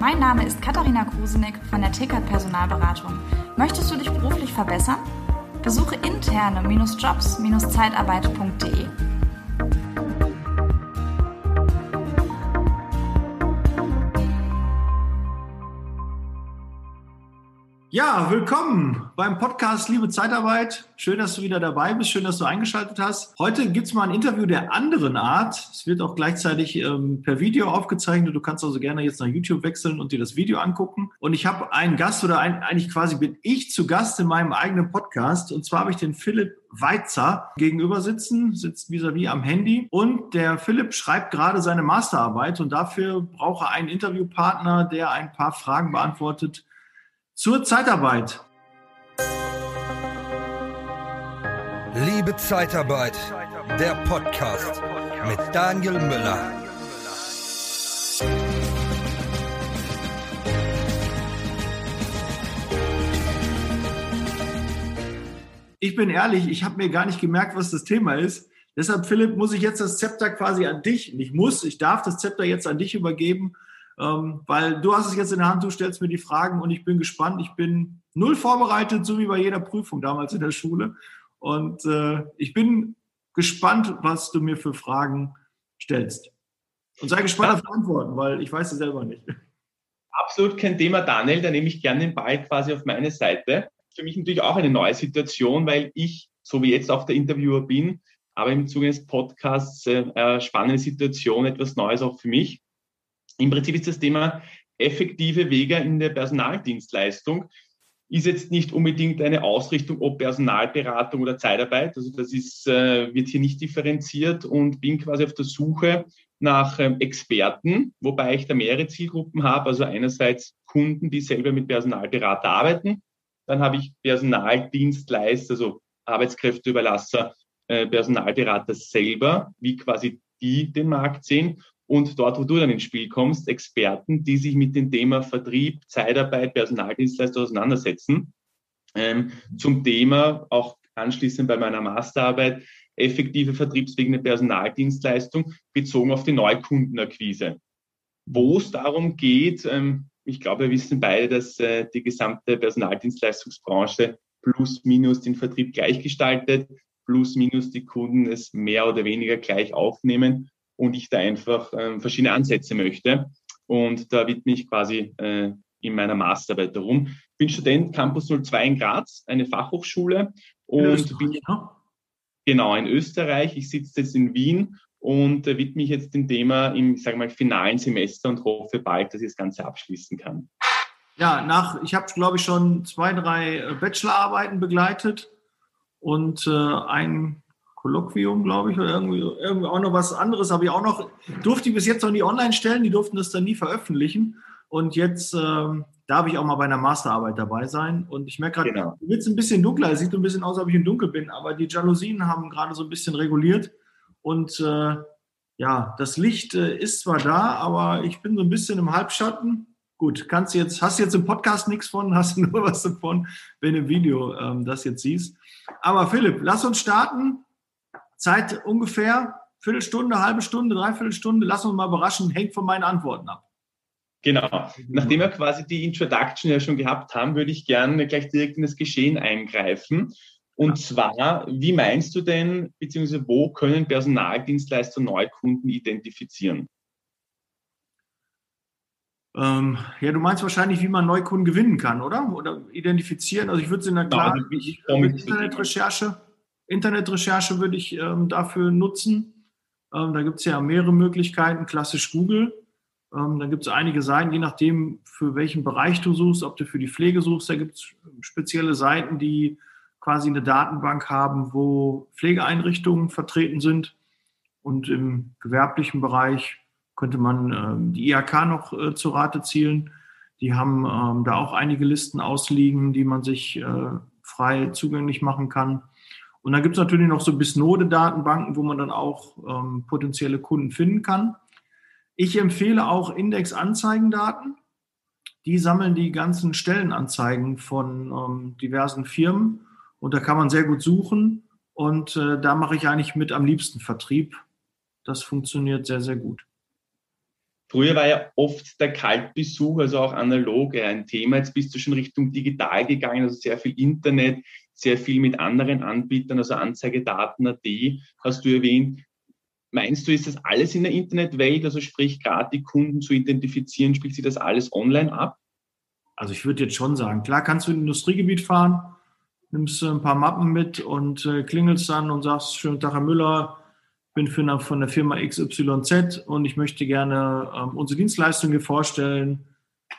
Mein Name ist Katharina Krusenick von der Tickert Personalberatung. Möchtest du dich beruflich verbessern? Besuche interne-jobs-zeitarbeit.de. Ja, willkommen beim Podcast Liebe Zeitarbeit. Schön, dass du wieder dabei bist. Schön, dass du eingeschaltet hast. Heute gibt's mal ein Interview der anderen Art. Es wird auch gleichzeitig ähm, per Video aufgezeichnet. Du kannst also gerne jetzt nach YouTube wechseln und dir das Video angucken. Und ich habe einen Gast oder ein, eigentlich quasi bin ich zu Gast in meinem eigenen Podcast. Und zwar habe ich den Philipp Weizer gegenüber sitzen, sitzt vis-à-vis -vis am Handy. Und der Philipp schreibt gerade seine Masterarbeit und dafür braucht er einen Interviewpartner, der ein paar Fragen beantwortet zur Zeitarbeit. Liebe Zeitarbeit, der Podcast mit Daniel Müller. Ich bin ehrlich, ich habe mir gar nicht gemerkt, was das Thema ist. Deshalb, Philipp, muss ich jetzt das Zepter quasi an dich, nicht muss, ich darf das Zepter jetzt an dich übergeben ähm, weil du hast es jetzt in der Hand, du stellst mir die Fragen und ich bin gespannt. Ich bin null vorbereitet, so wie bei jeder Prüfung damals in der Schule. Und äh, ich bin gespannt, was du mir für Fragen stellst. Und sei gespannt auf Antworten, weil ich weiß es selber nicht. Absolut kein Thema, Daniel. Da nehme ich gerne den Ball quasi auf meine Seite. Für mich natürlich auch eine neue Situation, weil ich, so wie jetzt auch der Interviewer bin, aber im Zuge des Podcasts äh, spannende Situation, etwas Neues auch für mich. Im Prinzip ist das Thema effektive Wege in der Personaldienstleistung ist jetzt nicht unbedingt eine Ausrichtung, ob Personalberatung oder Zeitarbeit. Also das ist, äh, wird hier nicht differenziert und bin quasi auf der Suche nach ähm, Experten, wobei ich da mehrere Zielgruppen habe. Also einerseits Kunden, die selber mit Personalberater arbeiten. Dann habe ich Personaldienstleister, also Arbeitskräfteüberlasser, äh, Personalberater selber, wie quasi die den Markt sehen und dort, wo du dann ins Spiel kommst, Experten, die sich mit dem Thema Vertrieb, Zeitarbeit, Personaldienstleister auseinandersetzen. Ähm, zum Thema auch anschließend bei meiner Masterarbeit effektive Vertriebswege Personaldienstleistung bezogen auf die Neukundenakquise. Wo es darum geht, ähm, ich glaube, wir wissen beide, dass äh, die gesamte Personaldienstleistungsbranche plus minus den Vertrieb gleichgestaltet, plus minus die Kunden es mehr oder weniger gleich aufnehmen und ich da einfach äh, verschiedene Ansätze möchte. Und da widme ich quasi äh, in meiner Masterarbeit darum. Ich bin Student Campus 02 in Graz, eine Fachhochschule. Und bin genau in Österreich. Ich sitze jetzt in Wien und äh, widme mich jetzt dem Thema im, ich sage mal, finalen Semester und hoffe bald, dass ich das Ganze abschließen kann. Ja, nach, ich habe, glaube ich, schon zwei, drei äh, Bachelorarbeiten begleitet und äh, ein Kolloquium, glaube ich, oder irgendwie, irgendwie auch noch was anderes habe ich auch noch, durfte ich bis jetzt noch nie online stellen, die durften das dann nie veröffentlichen. Und jetzt ähm, darf ich auch mal bei einer Masterarbeit dabei sein. Und ich merke gerade, genau. wird es ein bisschen dunkler, es sieht ein bisschen aus, als ob ich im Dunkel bin, aber die Jalousien haben gerade so ein bisschen reguliert. Und äh, ja, das Licht äh, ist zwar da, aber ich bin so ein bisschen im Halbschatten. Gut, kannst jetzt, hast jetzt im Podcast nichts von, hast nur was davon, wenn du im Video ähm, das jetzt siehst. Aber Philipp, lass uns starten. Zeit ungefähr Viertelstunde, halbe Stunde, Dreiviertelstunde. Lass uns mal überraschen, hängt von meinen Antworten ab. Genau. Nachdem wir quasi die Introduction ja schon gehabt haben, würde ich gerne gleich direkt in das Geschehen eingreifen. Und zwar, wie meinst du denn, beziehungsweise wo können Personaldienstleister Neukunden identifizieren? Ähm, ja, du meinst wahrscheinlich, wie man Neukunden gewinnen kann, oder? Oder identifizieren. Also ich würde es in der genau, also klaren Internetrecherche Internetrecherche würde ich ähm, dafür nutzen. Ähm, da gibt es ja mehrere Möglichkeiten, klassisch Google. Ähm, da gibt es einige Seiten, je nachdem, für welchen Bereich du suchst, ob du für die Pflege suchst. Da gibt es spezielle Seiten, die quasi eine Datenbank haben, wo Pflegeeinrichtungen vertreten sind. Und im gewerblichen Bereich könnte man ähm, die IHK noch äh, zu Rate zielen. Die haben ähm, da auch einige Listen ausliegen, die man sich äh, frei zugänglich machen kann. Und dann gibt es natürlich noch so Bisnode-Datenbanken, wo man dann auch ähm, potenzielle Kunden finden kann. Ich empfehle auch Index-Anzeigendaten. Die sammeln die ganzen Stellenanzeigen von ähm, diversen Firmen und da kann man sehr gut suchen. Und äh, da mache ich eigentlich mit am liebsten Vertrieb. Das funktioniert sehr, sehr gut. Früher war ja oft der Kaltbesuch, also auch analog, ein Thema. Jetzt bist du schon Richtung digital gegangen, also sehr viel Internet, sehr viel mit anderen Anbietern, also Anzeigedaten.at hast du erwähnt. Meinst du, ist das alles in der Internetwelt, also sprich gerade die Kunden zu identifizieren, spielt sich das alles online ab? Also ich würde jetzt schon sagen, klar kannst du in Industriegebiet fahren, nimmst ein paar Mappen mit und äh, klingelst dann und sagst, schönen Tag, Herr Müller, bin für eine, von der Firma XYZ und ich möchte gerne ähm, unsere Dienstleistung hier vorstellen.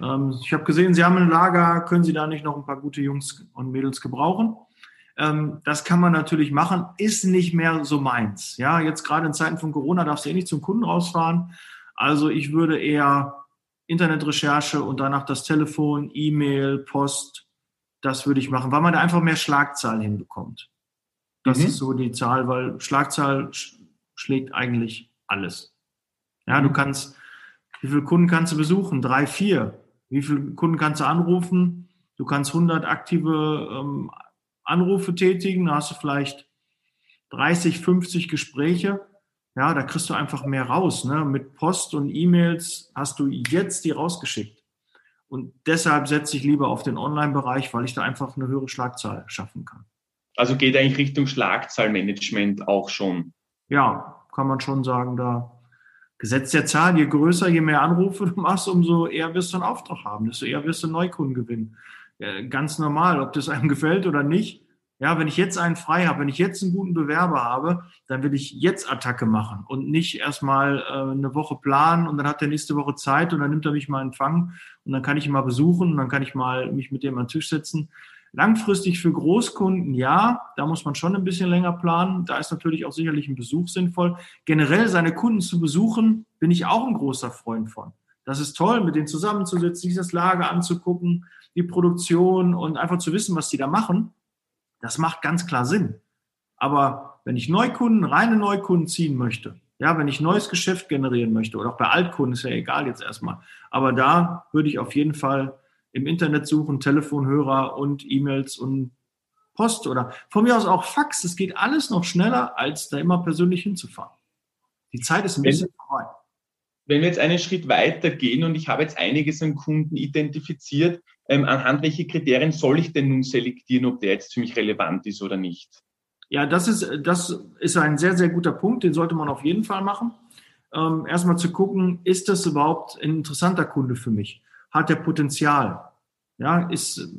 Ähm, ich habe gesehen, Sie haben ein Lager, können Sie da nicht noch ein paar gute Jungs und Mädels gebrauchen? Ähm, das kann man natürlich machen, ist nicht mehr so meins. Ja, jetzt gerade in Zeiten von Corona darfst du eh nicht zum Kunden rausfahren. Also ich würde eher Internetrecherche und danach das Telefon, E-Mail, Post, das würde ich machen, weil man da einfach mehr Schlagzahl hinbekommt. Das mhm. ist so die Zahl, weil Schlagzahl schlägt eigentlich alles. Ja, du mhm. kannst, wie viele Kunden kannst du besuchen? Drei, vier. Wie viele Kunden kannst du anrufen? Du kannst 100 aktive ähm, Anrufe tätigen, da hast du vielleicht 30, 50 Gespräche. Ja, da kriegst du einfach mehr raus. Ne? Mit Post und E-Mails hast du jetzt die rausgeschickt. Und deshalb setze ich lieber auf den Online-Bereich, weil ich da einfach eine höhere Schlagzahl schaffen kann. Also geht eigentlich Richtung Schlagzahlmanagement auch schon. Ja, kann man schon sagen, da Gesetz der Zahl, je größer, je mehr Anrufe du machst, umso eher wirst du einen Auftrag haben, desto eher wirst du Neukunden gewinnen. Äh, ganz normal, ob das einem gefällt oder nicht. Ja, wenn ich jetzt einen frei habe, wenn ich jetzt einen guten Bewerber habe, dann will ich jetzt Attacke machen und nicht erstmal äh, eine Woche planen und dann hat er nächste Woche Zeit und dann nimmt er mich mal in Empfang und dann kann ich ihn mal besuchen und dann kann ich mal mich mit dem an den Tisch setzen. Langfristig für Großkunden, ja, da muss man schon ein bisschen länger planen. Da ist natürlich auch sicherlich ein Besuch sinnvoll. Generell seine Kunden zu besuchen, bin ich auch ein großer Freund von. Das ist toll, mit denen zusammenzusitzen, sich das Lager anzugucken, die Produktion und einfach zu wissen, was die da machen, das macht ganz klar Sinn. Aber wenn ich Neukunden, reine Neukunden ziehen möchte, ja, wenn ich neues Geschäft generieren möchte oder auch bei Altkunden, ist ja egal jetzt erstmal. Aber da würde ich auf jeden Fall im Internet suchen, Telefonhörer und E-Mails und Post oder von mir aus auch Fax. Es geht alles noch schneller, als da immer persönlich hinzufahren. Die Zeit ist ein bisschen vorbei wenn wir jetzt einen Schritt weiter gehen und ich habe jetzt einiges an Kunden identifiziert, ähm, anhand welcher Kriterien soll ich denn nun selektieren, ob der jetzt für mich relevant ist oder nicht? Ja, das ist, das ist ein sehr, sehr guter Punkt, den sollte man auf jeden Fall machen. Ähm, erstmal zu gucken, ist das überhaupt ein interessanter Kunde für mich? Hat der Potenzial? Ja, ist,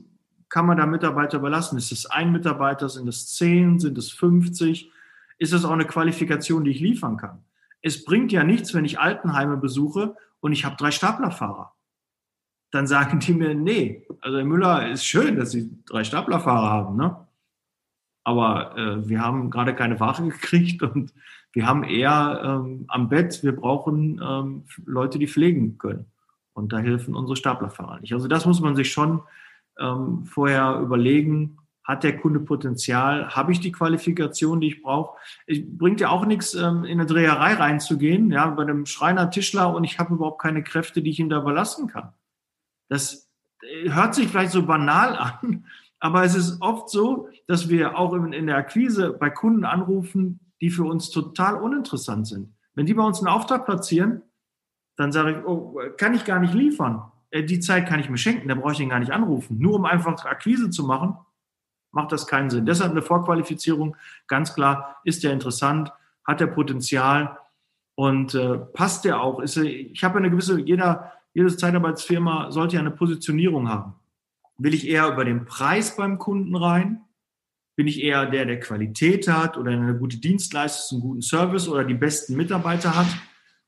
kann man da Mitarbeiter überlassen? Ist es ein Mitarbeiter? Sind es zehn? Sind es 50? Ist das auch eine Qualifikation, die ich liefern kann? es bringt ja nichts, wenn ich Altenheime besuche und ich habe drei Staplerfahrer. Dann sagen die mir, nee, also Herr Müller, ist schön, dass Sie drei Staplerfahrer haben, ne? Aber äh, wir haben gerade keine Ware gekriegt und wir haben eher ähm, am Bett, wir brauchen ähm, Leute, die pflegen können. Und da helfen unsere Staplerfahrer nicht. Also das muss man sich schon ähm, vorher überlegen, hat der Kunde Potenzial? Habe ich die Qualifikation, die ich brauche? Bringt ja auch nichts, ähm, in eine Dreherei reinzugehen, ja, bei einem Schreiner, Tischler und ich habe überhaupt keine Kräfte, die ich ihm da überlassen kann. Das äh, hört sich vielleicht so banal an, aber es ist oft so, dass wir auch in der Akquise bei Kunden anrufen, die für uns total uninteressant sind. Wenn die bei uns einen Auftrag platzieren, dann sage ich, oh, kann ich gar nicht liefern. Äh, die Zeit kann ich mir schenken, da brauche ich ihn gar nicht anrufen. Nur um einfach Akquise zu machen, macht das keinen Sinn. Deshalb eine Vorqualifizierung, ganz klar, ist der interessant, hat der Potenzial und äh, passt der auch. Ist, ich habe eine gewisse, jeder, jede Zeitarbeitsfirma sollte ja eine Positionierung haben. Will ich eher über den Preis beim Kunden rein? Bin ich eher der, der Qualität hat oder eine gute Dienstleistung, einen guten Service oder die besten Mitarbeiter hat?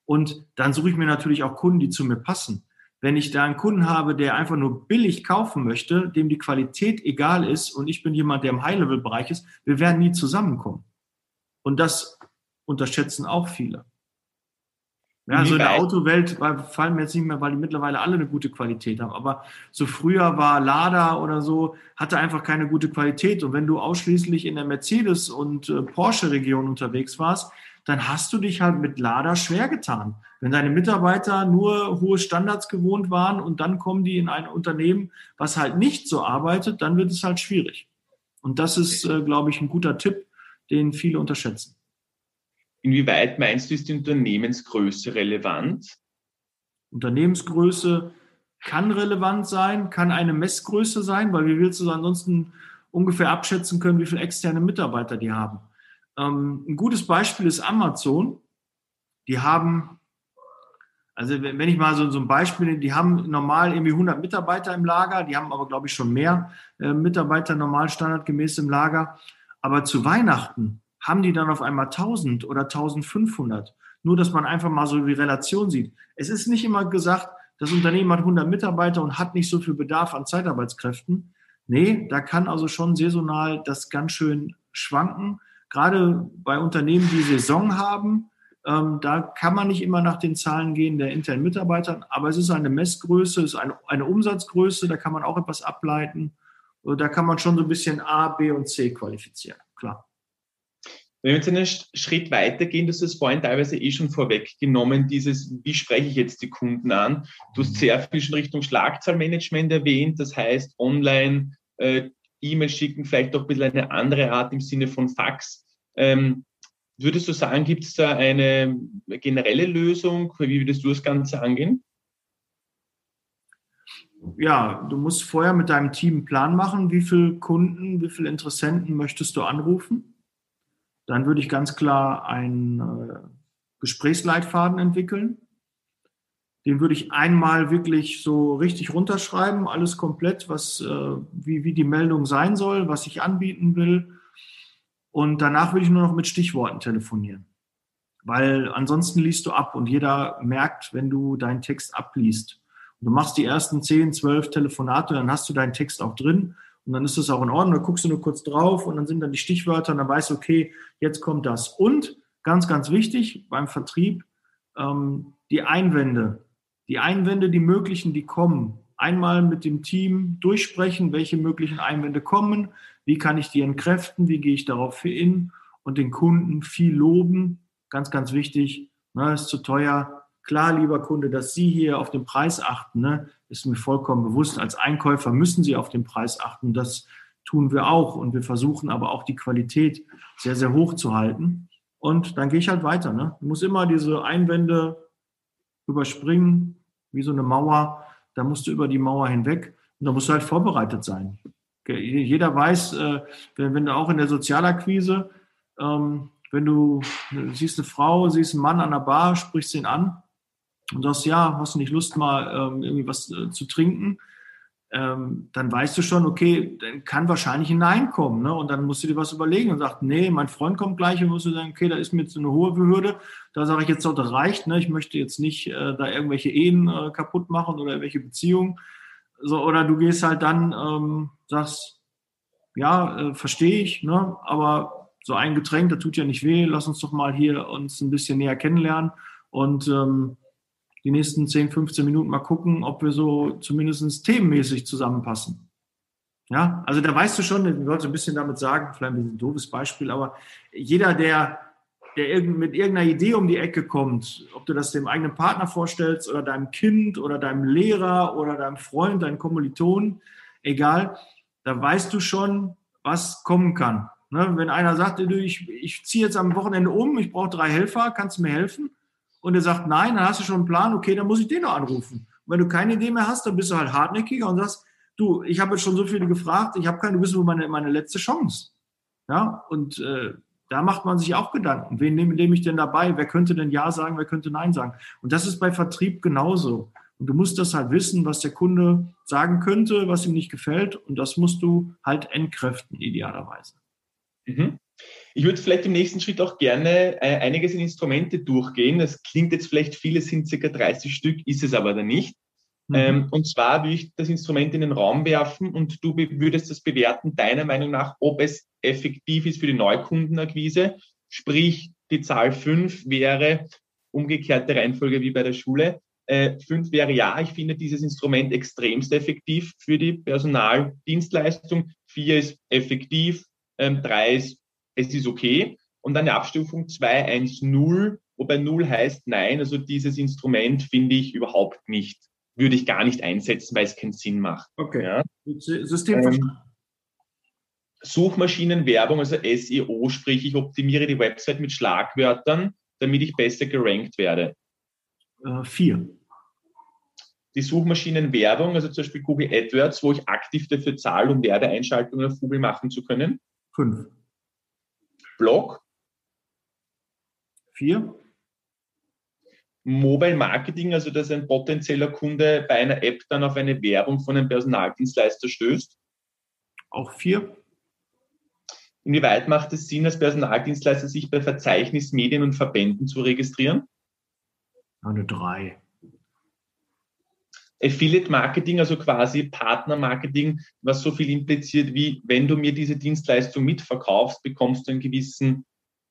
Und dann suche ich mir natürlich auch Kunden, die zu mir passen. Wenn ich da einen Kunden habe, der einfach nur billig kaufen möchte, dem die Qualität egal ist und ich bin jemand, der im High-Level-Bereich ist, wir werden nie zusammenkommen. Und das unterschätzen auch viele. Ja, also in der Autowelt fallen mir jetzt nicht mehr, weil die mittlerweile alle eine gute Qualität haben. Aber so früher war Lada oder so, hatte einfach keine gute Qualität. Und wenn du ausschließlich in der Mercedes- und äh, Porsche-Region unterwegs warst, dann hast du dich halt mit Lada schwer getan. Wenn deine Mitarbeiter nur hohe Standards gewohnt waren und dann kommen die in ein Unternehmen, was halt nicht so arbeitet, dann wird es halt schwierig. Und das ist, äh, glaube ich, ein guter Tipp, den viele unterschätzen. Inwieweit meinst du, ist die Unternehmensgröße relevant? Unternehmensgröße kann relevant sein, kann eine Messgröße sein, weil wie willst du ansonsten ungefähr abschätzen können, wie viele externe Mitarbeiter die haben? Ähm, ein gutes Beispiel ist Amazon. Die haben, also wenn ich mal so, so ein Beispiel nehme, die haben normal irgendwie 100 Mitarbeiter im Lager, die haben aber, glaube ich, schon mehr äh, Mitarbeiter normal standardgemäß im Lager. Aber zu Weihnachten haben die dann auf einmal 1000 oder 1500. Nur, dass man einfach mal so die Relation sieht. Es ist nicht immer gesagt, das Unternehmen hat 100 Mitarbeiter und hat nicht so viel Bedarf an Zeitarbeitskräften. Nee, da kann also schon saisonal das ganz schön schwanken. Gerade bei Unternehmen, die Saison haben, ähm, da kann man nicht immer nach den Zahlen gehen der internen Mitarbeiter, aber es ist eine Messgröße, es ist eine, eine Umsatzgröße, da kann man auch etwas ableiten. Da kann man schon so ein bisschen A, B und C qualifizieren, klar. Wenn wir jetzt einen Schritt weitergehen, das ist vorhin teilweise eh schon vorweggenommen, dieses, wie spreche ich jetzt die Kunden an? Du hast sehr viel schon Richtung Schlagzahlmanagement erwähnt, das heißt online äh, E-Mail schicken, vielleicht auch ein bisschen eine andere Art im Sinne von Fax. Ähm, würdest du sagen, gibt es da eine generelle Lösung? Wie würdest du das Ganze angehen? Ja, du musst vorher mit deinem Team einen Plan machen, wie viele Kunden, wie viele Interessenten möchtest du anrufen dann würde ich ganz klar einen äh, Gesprächsleitfaden entwickeln. Den würde ich einmal wirklich so richtig runterschreiben, alles komplett, was, äh, wie, wie die Meldung sein soll, was ich anbieten will. Und danach würde ich nur noch mit Stichworten telefonieren. Weil ansonsten liest du ab und jeder merkt, wenn du deinen Text abliest. Und du machst die ersten 10, 12 Telefonate, dann hast du deinen Text auch drin und dann ist das auch in Ordnung. Da guckst du nur kurz drauf und dann sind dann die Stichwörter und dann weißt du, okay, jetzt kommt das. Und ganz, ganz wichtig beim Vertrieb, ähm, die Einwände. Die Einwände, die möglichen, die kommen. Einmal mit dem Team durchsprechen, welche möglichen Einwände kommen, wie kann ich die entkräften, wie gehe ich darauf hin und den Kunden viel loben. Ganz, ganz wichtig, ne, ist zu teuer. Klar, lieber Kunde, dass Sie hier auf den Preis achten. Ne? ist mir vollkommen bewusst. Als Einkäufer müssen Sie auf den Preis achten. Das tun wir auch. Und wir versuchen aber auch die Qualität sehr, sehr hoch zu halten. Und dann gehe ich halt weiter. Ne? Ich muss immer diese Einwände überspringen, wie so eine Mauer. Da musst du über die Mauer hinweg. Und da musst du halt vorbereitet sein. Jeder weiß, äh, wenn, du auch in der Sozialakquise, ähm, wenn du siehst eine Frau, siehst einen Mann an der Bar, sprichst ihn an, und sagst, ja, hast du nicht Lust, mal ähm, irgendwie was äh, zu trinken, ähm, dann weißt du schon, okay, dann kann wahrscheinlich ein Nein kommen. Ne? Und dann musst du dir was überlegen und sagst, nee, mein Freund kommt gleich und musst du sagen, okay, da ist mir jetzt eine hohe Hürde. Da sage ich jetzt doch, das reicht. Ne? Ich möchte jetzt nicht äh, da irgendwelche Ehen äh, kaputt machen oder irgendwelche Beziehungen. So, oder du gehst halt dann, ähm, sagst, ja, äh, verstehe ich, ne? aber so ein Getränk, das tut ja nicht weh, lass uns doch mal hier uns ein bisschen näher kennenlernen. Und ähm, die nächsten 10, 15 Minuten mal gucken, ob wir so zumindest themenmäßig zusammenpassen. Ja, also da weißt du schon, ich wollte ein bisschen damit sagen, vielleicht ein doofes Beispiel, aber jeder, der, der mit irgendeiner Idee um die Ecke kommt, ob du das dem eigenen Partner vorstellst oder deinem Kind oder deinem Lehrer oder deinem Freund, deinem Kommiliton, egal, da weißt du schon, was kommen kann. Ne? Wenn einer sagt, ich, ich ziehe jetzt am Wochenende um, ich brauche drei Helfer, kannst du mir helfen? Und er sagt nein, dann hast du schon einen Plan, okay, dann muss ich den noch anrufen. Und wenn du keine Idee mehr hast, dann bist du halt hartnäckiger und sagst, du, ich habe jetzt schon so viele gefragt, ich habe keine, du bist nur meine, meine letzte Chance. Ja, und äh, da macht man sich auch Gedanken. Wen nehme, nehme ich denn dabei? Wer könnte denn Ja sagen? Wer könnte Nein sagen? Und das ist bei Vertrieb genauso. Und du musst das halt wissen, was der Kunde sagen könnte, was ihm nicht gefällt. Und das musst du halt entkräften, idealerweise. Mhm. Ich würde vielleicht im nächsten Schritt auch gerne äh, einiges in Instrumente durchgehen. Das klingt jetzt vielleicht, viele sind circa 30 Stück, ist es aber dann nicht. Mhm. Ähm, und zwar würde ich das Instrument in den Raum werfen und du würdest das bewerten, deiner Meinung nach, ob es effektiv ist für die Neukundenakquise. Sprich, die Zahl 5 wäre umgekehrte Reihenfolge wie bei der Schule. Äh, fünf wäre ja, ich finde dieses Instrument extremst effektiv für die Personaldienstleistung. Vier ist effektiv, ähm, drei ist es ist okay. Und dann eine Abstufung 2, 1, 0, wobei 0 heißt nein, also dieses Instrument finde ich überhaupt nicht, würde ich gar nicht einsetzen, weil es keinen Sinn macht. Okay. Ja. System ähm, Suchmaschinenwerbung, also SEO, sprich ich optimiere die Website mit Schlagwörtern, damit ich besser gerankt werde. Äh, vier. die Suchmaschinenwerbung, also zum Beispiel Google AdWords, wo ich aktiv dafür zahle, um Werbeeinschaltungen auf Google machen zu können? Fünf. Blog? Vier. Mobile Marketing, also dass ein potenzieller Kunde bei einer App dann auf eine Werbung von einem Personaldienstleister stößt? Auch vier. Inwieweit macht es Sinn, als Personaldienstleister sich bei Verzeichnismedien und Verbänden zu registrieren? Eine drei. Affiliate Marketing, also quasi Partner Marketing, was so viel impliziert wie, wenn du mir diese Dienstleistung mitverkaufst, bekommst du einen gewissen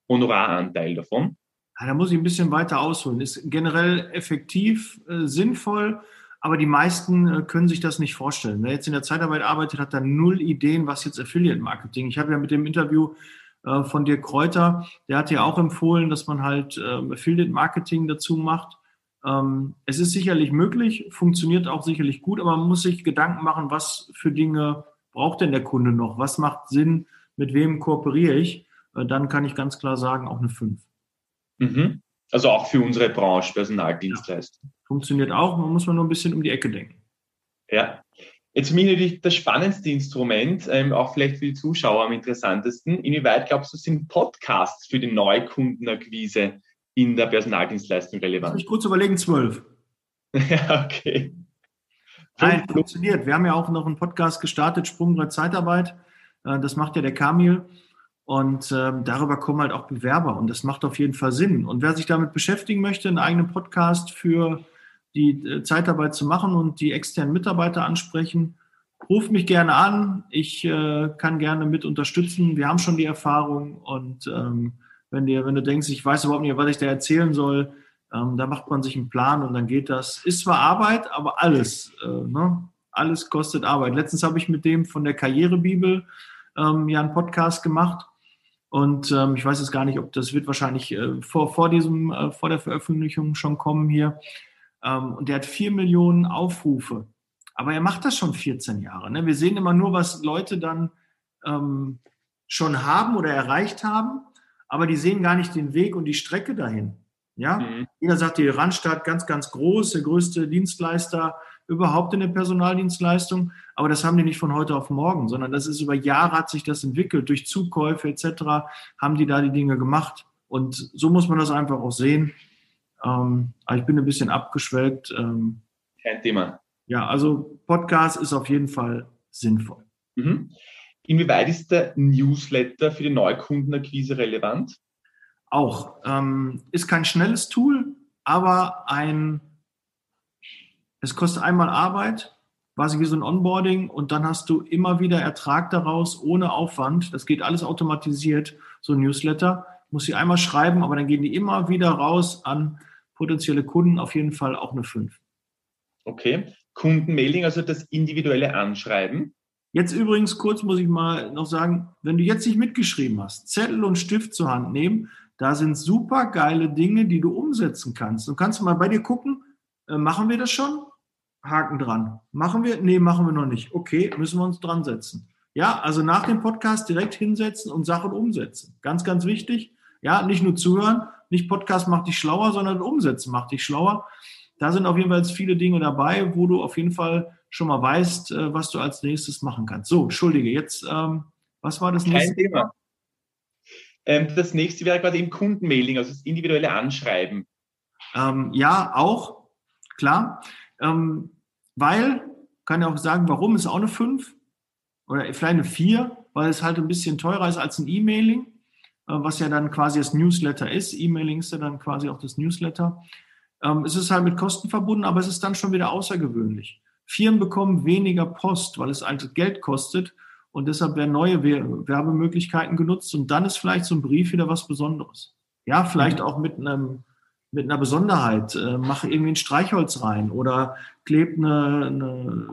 Honoraranteil davon. Da muss ich ein bisschen weiter ausholen. Ist generell effektiv, äh, sinnvoll, aber die meisten äh, können sich das nicht vorstellen. Wer jetzt in der Zeitarbeit arbeitet, hat da null Ideen, was jetzt Affiliate Marketing. Ich habe ja mit dem Interview äh, von dir Kräuter, der hat ja auch empfohlen, dass man halt äh, Affiliate Marketing dazu macht. Ähm, es ist sicherlich möglich, funktioniert auch sicherlich gut, aber man muss sich Gedanken machen, was für Dinge braucht denn der Kunde noch? Was macht Sinn? Mit wem kooperiere ich? Äh, dann kann ich ganz klar sagen, auch eine 5. Mhm. Also auch für unsere Branche Personaldienstleistung. Ja. Funktioniert auch, man muss man nur ein bisschen um die Ecke denken. Ja. Jetzt mich natürlich das spannendste Instrument, ähm, auch vielleicht für die Zuschauer am interessantesten. Inwieweit glaubst du, sind Podcasts für die Neukundenakquise in der Personaldienstleistung relevant? Mich kurz überlegen, zwölf. ja, okay. Nein, funktioniert. Wir haben ja auch noch einen Podcast gestartet, Sprungbrett Zeitarbeit. Äh, das macht ja der Kamil. Und ähm, darüber kommen halt auch Bewerber. Und das macht auf jeden Fall Sinn. Und wer sich damit beschäftigen möchte, einen eigenen Podcast für die äh, Zeitarbeit zu machen und die externen Mitarbeiter ansprechen, ruft mich gerne an. Ich äh, kann gerne mit unterstützen. Wir haben schon die Erfahrung und ähm, wenn, dir, wenn du denkst, ich weiß überhaupt nicht, was ich da erzählen soll, ähm, da macht man sich einen Plan und dann geht das. Ist zwar Arbeit, aber alles, äh, ne? alles kostet Arbeit. Letztens habe ich mit dem von der Karrierebibel ähm, ja einen Podcast gemacht und ähm, ich weiß jetzt gar nicht, ob das wird wahrscheinlich äh, vor, vor diesem, äh, vor der Veröffentlichung schon kommen hier. Ähm, und der hat vier Millionen Aufrufe. Aber er macht das schon 14 Jahre. Ne? Wir sehen immer nur, was Leute dann ähm, schon haben oder erreicht haben aber die sehen gar nicht den Weg und die Strecke dahin. Ja, mhm. jeder sagt, die Randstadt ganz, ganz groß, der größte Dienstleister überhaupt in der Personaldienstleistung. Aber das haben die nicht von heute auf morgen, sondern das ist über Jahre hat sich das entwickelt. Durch Zukäufe etc. haben die da die Dinge gemacht. Und so muss man das einfach auch sehen. Ähm, aber ich bin ein bisschen abgeschwelgt. Ähm, Kein Thema. Ja, also Podcast ist auf jeden Fall sinnvoll. Mhm. Inwieweit ist der Newsletter für die Neukundenakquise relevant? Auch. Ähm, ist kein schnelles Tool, aber ein, es kostet einmal Arbeit, quasi wie so ein Onboarding und dann hast du immer wieder Ertrag daraus ohne Aufwand. Das geht alles automatisiert, so ein Newsletter. Muss sie einmal schreiben, aber dann gehen die immer wieder raus an potenzielle Kunden, auf jeden Fall auch eine 5. Okay. Kundenmailing, also das individuelle Anschreiben. Jetzt übrigens kurz muss ich mal noch sagen, wenn du jetzt nicht mitgeschrieben hast, Zettel und Stift zur Hand nehmen, da sind super geile Dinge, die du umsetzen kannst. Du kannst mal bei dir gucken, äh, machen wir das schon? Haken dran. Machen wir? Nee, machen wir noch nicht. Okay, müssen wir uns dran setzen. Ja, also nach dem Podcast direkt hinsetzen und Sachen umsetzen. Ganz, ganz wichtig. Ja, nicht nur zuhören, nicht Podcast macht dich schlauer, sondern umsetzen macht dich schlauer. Da sind auf jeden Fall viele Dinge dabei, wo du auf jeden Fall schon mal weißt, äh, was du als nächstes machen kannst. So, entschuldige, jetzt, ähm, was war das nächste? Kein Thema. Ähm, das nächste wäre quasi im Kundenmailing, also das individuelle Anschreiben. Ähm, ja, auch, klar. Ähm, weil, kann ja auch sagen, warum ist auch eine 5 oder vielleicht eine 4, weil es halt ein bisschen teurer ist als ein E-Mailing, äh, was ja dann quasi das Newsletter ist. E-Mailing ist ja dann quasi auch das Newsletter. Ähm, es ist halt mit Kosten verbunden, aber es ist dann schon wieder außergewöhnlich. Firmen bekommen weniger Post, weil es einfach Geld kostet und deshalb werden neue Werbemöglichkeiten genutzt und dann ist vielleicht so ein Brief wieder was Besonderes. Ja, vielleicht mhm. auch mit einem mit einer Besonderheit. Äh, mache irgendwie ein Streichholz rein oder klebt eine, eine,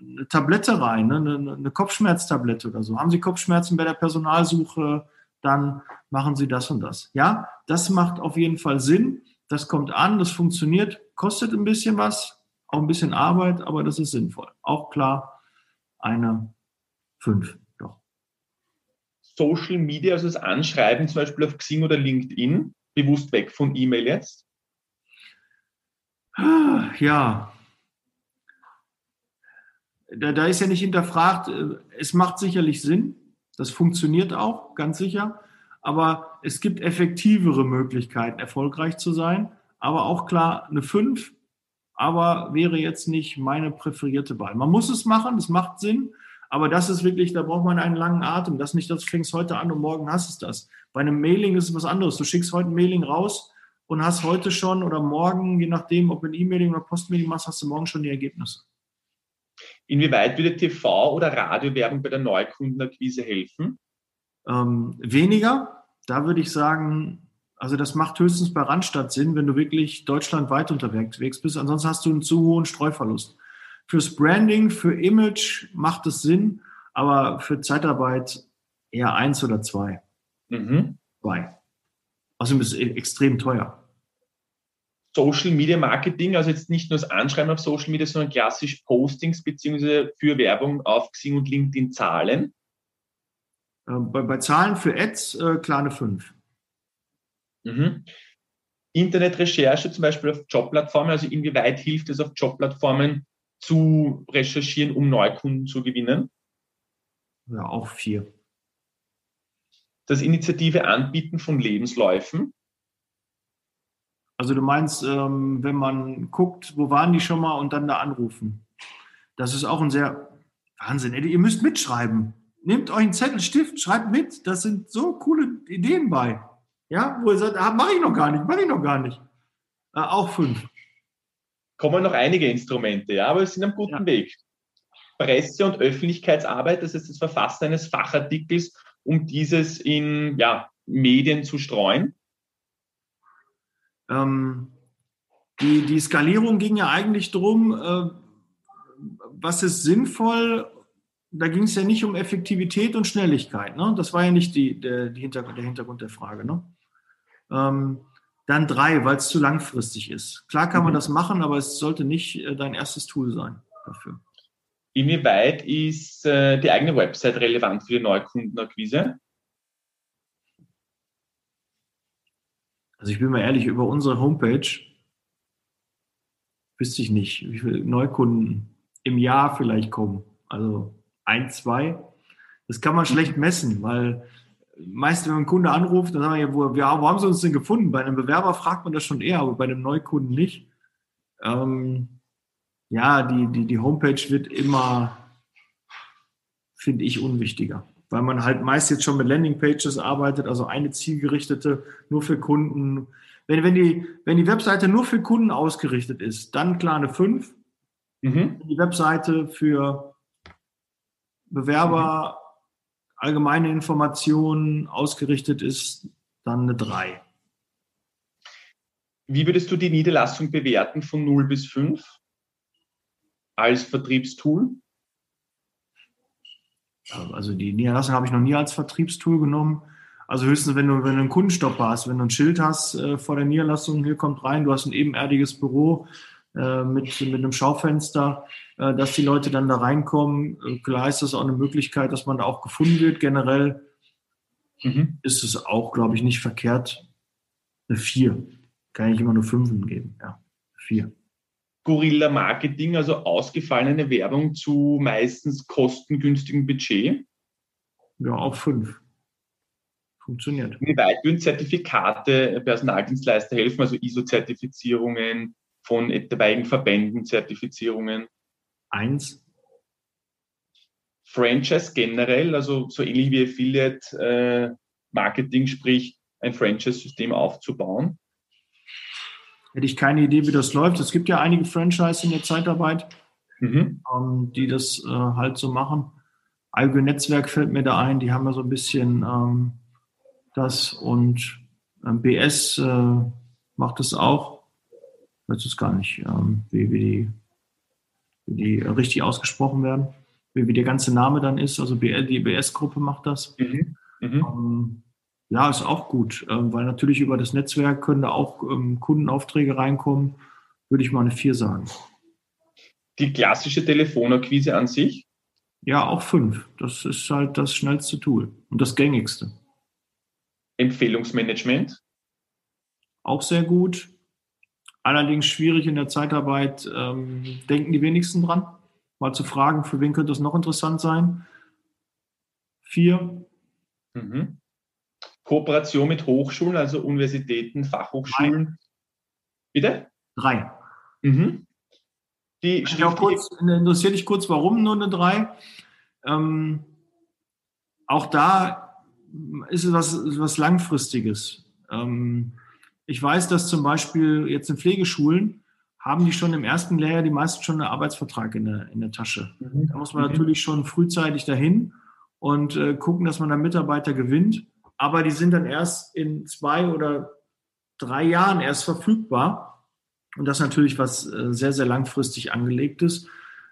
eine Tablette rein, ne? eine, eine Kopfschmerztablette oder so. Haben Sie Kopfschmerzen bei der Personalsuche, dann machen Sie das und das. Ja, das macht auf jeden Fall Sinn. Das kommt an, das funktioniert, kostet ein bisschen was, auch ein bisschen Arbeit, aber das ist sinnvoll. Auch klar eine 5, doch. Social Media, also das Anschreiben zum Beispiel auf Xing oder LinkedIn, bewusst weg von E-Mail jetzt? Ja, da, da ist ja nicht hinterfragt, es macht sicherlich Sinn, das funktioniert auch, ganz sicher, aber es gibt effektivere Möglichkeiten, erfolgreich zu sein. Aber auch klar, eine 5, aber wäre jetzt nicht meine präferierte Wahl. Man muss es machen, es macht Sinn, aber das ist wirklich, da braucht man einen langen Atem. Das nicht, das fängst heute an und morgen hast es das. Bei einem Mailing ist es was anderes. Du schickst heute ein Mailing raus und hast heute schon oder morgen, je nachdem, ob du ein E-Mailing oder Postmailing machst, hast du morgen schon die Ergebnisse. Inwieweit würde TV- oder Radiowerbung bei der Neukundenakquise helfen? Ähm, weniger. Da würde ich sagen, also das macht höchstens bei Randstadt Sinn, wenn du wirklich deutschlandweit unterwegs bist. Ansonsten hast du einen zu hohen Streuverlust. Fürs Branding, für Image macht es Sinn, aber für Zeitarbeit eher eins oder zwei. Mhm. Zwei. Außerdem ist es e- extrem teuer. Social Media Marketing, also jetzt nicht nur das Anschreiben auf Social Media, sondern klassisch Postings beziehungsweise für Werbung auf Xing und LinkedIn Zahlen? Ähm, bei, bei, Zahlen für Ads äh, kleine 5. Mhm. Internetrecherche zum Beispiel auf Jobplattformen, also inwieweit hilft es auf Jobplattformen zu recherchieren, um Neukunden zu gewinnen? Ja, auch vier. Das Initiative Anbieten von Lebensläufen. Also du meinst, ähm, wenn man guckt, wo waren die schon mal und dann da anrufen. Das ist auch ein sehr Wahnsinn. Ihr müsst mitschreiben. Nehmt euch einen Zettel, Stift, schreibt mit. Das sind so coole Ideen bei. Ja, wo ihr sagt, ah, mache ich noch gar nicht, mache ich noch gar nicht. Äh, auch fünf. Kommen noch einige Instrumente, ja, aber wir sind am guten ja. Weg. Presse- und Öffentlichkeitsarbeit, das ist das Verfassen eines Fachartikels, um dieses in ja, Medien zu streuen. Ähm, die, die Skalierung ging ja eigentlich darum, äh, was ist sinnvoll. Da ging es ja nicht um Effektivität und Schnelligkeit. Ne? Das war ja nicht die, der, die Hintergrund, der Hintergrund der Frage. Ne? Ähm, dann drei, weil es zu langfristig ist. Klar kann man mhm. das machen, aber es sollte nicht äh, dein erstes Tool sein dafür. Inwieweit ist äh, die eigene Website relevant für die Neukundenakquise? Also ich bin mal ehrlich, über unsere Homepage wüsste ich nicht, wie viele Neukunden im Jahr vielleicht kommen. Also ein, zwei. Das kann man schlecht messen, weil meist, wenn ein Kunde anruft, dann sagen wir ja, wo, ja, wo haben Sie uns denn gefunden? Bei einem Bewerber fragt man das schon eher, aber bei einem Neukunden nicht. Ähm, ja, die, die, die Homepage wird immer, finde ich, unwichtiger. Weil man halt meist jetzt schon mit Landingpages arbeitet, also eine zielgerichtete, nur für Kunden. Wenn, wenn, die, wenn die Webseite nur für Kunden ausgerichtet ist, dann klar eine 5. Mhm. Die Webseite für Bewerber allgemeine Informationen ausgerichtet ist, dann eine 3. Wie würdest du die Niederlassung bewerten von 0 bis 5 als Vertriebstool? Also die Niederlassung habe ich noch nie als Vertriebstool genommen. Also höchstens, wenn du, wenn du einen Kundenstopp hast, wenn du ein Schild hast äh, vor der Niederlassung, hier kommt rein, du hast ein ebenerdiges Büro, äh, mit, mit einem Schaufenster, äh, dass die Leute dann da reinkommen. Äh, klar ist das auch eine Möglichkeit, dass man da auch gefunden wird. Generell mhm. ist es auch, glaube ich, nicht verkehrt. Eine 4. Kann ich immer nur 5 geben. Ja, 4. Gorilla Marketing, also ausgefallene Werbung zu meistens kostengünstigen Budget? Ja, auch 5 funktioniert. Wie weit würden Zertifikate Personaldienstleister helfen, also ISO-Zertifizierungen, von etwaigen Verbänden, Zertifizierungen? Eins. Franchise generell, also so ähnlich wie Affiliate äh, Marketing, sprich ein Franchise-System aufzubauen? Hätte ich keine Idee, wie das läuft. Es gibt ja einige Franchise in der Zeitarbeit, mhm. ähm, die das äh, halt so machen. Algo Netzwerk fällt mir da ein, die haben ja so ein bisschen ähm, das und ähm, BS äh, macht es auch weiß es gar nicht, ähm, wie, wie, die, wie die richtig ausgesprochen werden, wie, wie der ganze Name dann ist. Also BL, die BS-Gruppe macht das. Mhm. Mhm. Ähm, ja, ist auch gut, ähm, weil natürlich über das Netzwerk können da auch ähm, Kundenaufträge reinkommen, würde ich mal eine 4 sagen. Die klassische Telefonakquise an sich? Ja, auch 5. Das ist halt das schnellste Tool und das gängigste. Empfehlungsmanagement? Auch sehr gut. Allerdings schwierig in der Zeitarbeit, ähm, denken die wenigsten dran, mal zu fragen, für wen könnte es noch interessant sein. Vier. Mhm. Kooperation mit Hochschulen, also Universitäten, Fachhochschulen. Drei. Bitte? Drei. Mhm. Die auch kurz, interessiert dich kurz, warum nur eine drei? Ähm, auch da ist es was, was Langfristiges. Ähm, ich weiß, dass zum Beispiel jetzt in Pflegeschulen haben die schon im ersten Lehrjahr die meisten schon einen Arbeitsvertrag in der, in der Tasche. Mhm. Da muss man mhm. natürlich schon frühzeitig dahin und äh, gucken, dass man da Mitarbeiter gewinnt. Aber die sind dann erst in zwei oder drei Jahren erst verfügbar. Und das ist natürlich was äh, sehr, sehr langfristig angelegtes.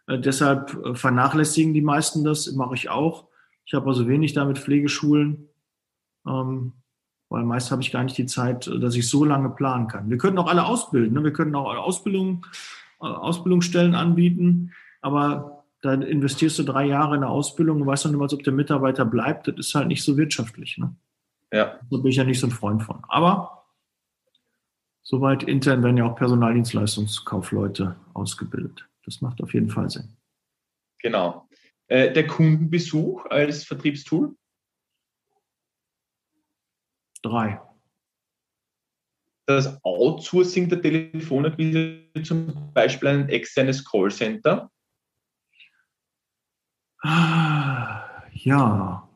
Äh, deshalb äh, vernachlässigen die meisten das, mache ich auch. Ich habe also wenig da mit Pflegeschulen. Ähm, weil meist habe ich gar nicht die Zeit, dass ich so lange planen kann. Wir können auch alle ausbilden. Ne? Wir können auch Ausbildung, äh, Ausbildungsstellen anbieten, aber da investierst du drei Jahre in eine Ausbildung und weißt noch nicht mal, ob der Mitarbeiter bleibt. Das ist halt nicht so wirtschaftlich. Ne? Ja. Da bin ich ja nicht so ein Freund von. Aber soweit intern werden ja auch Personaldienstleistungskaufleute ausgebildet. Das macht auf jeden Fall Sinn. Genau. Äh, der Kundenbesuch als Vertriebstool? Drei. Das Outsourcing der Telefonakquise, zum Beispiel ein externes Callcenter? Ja.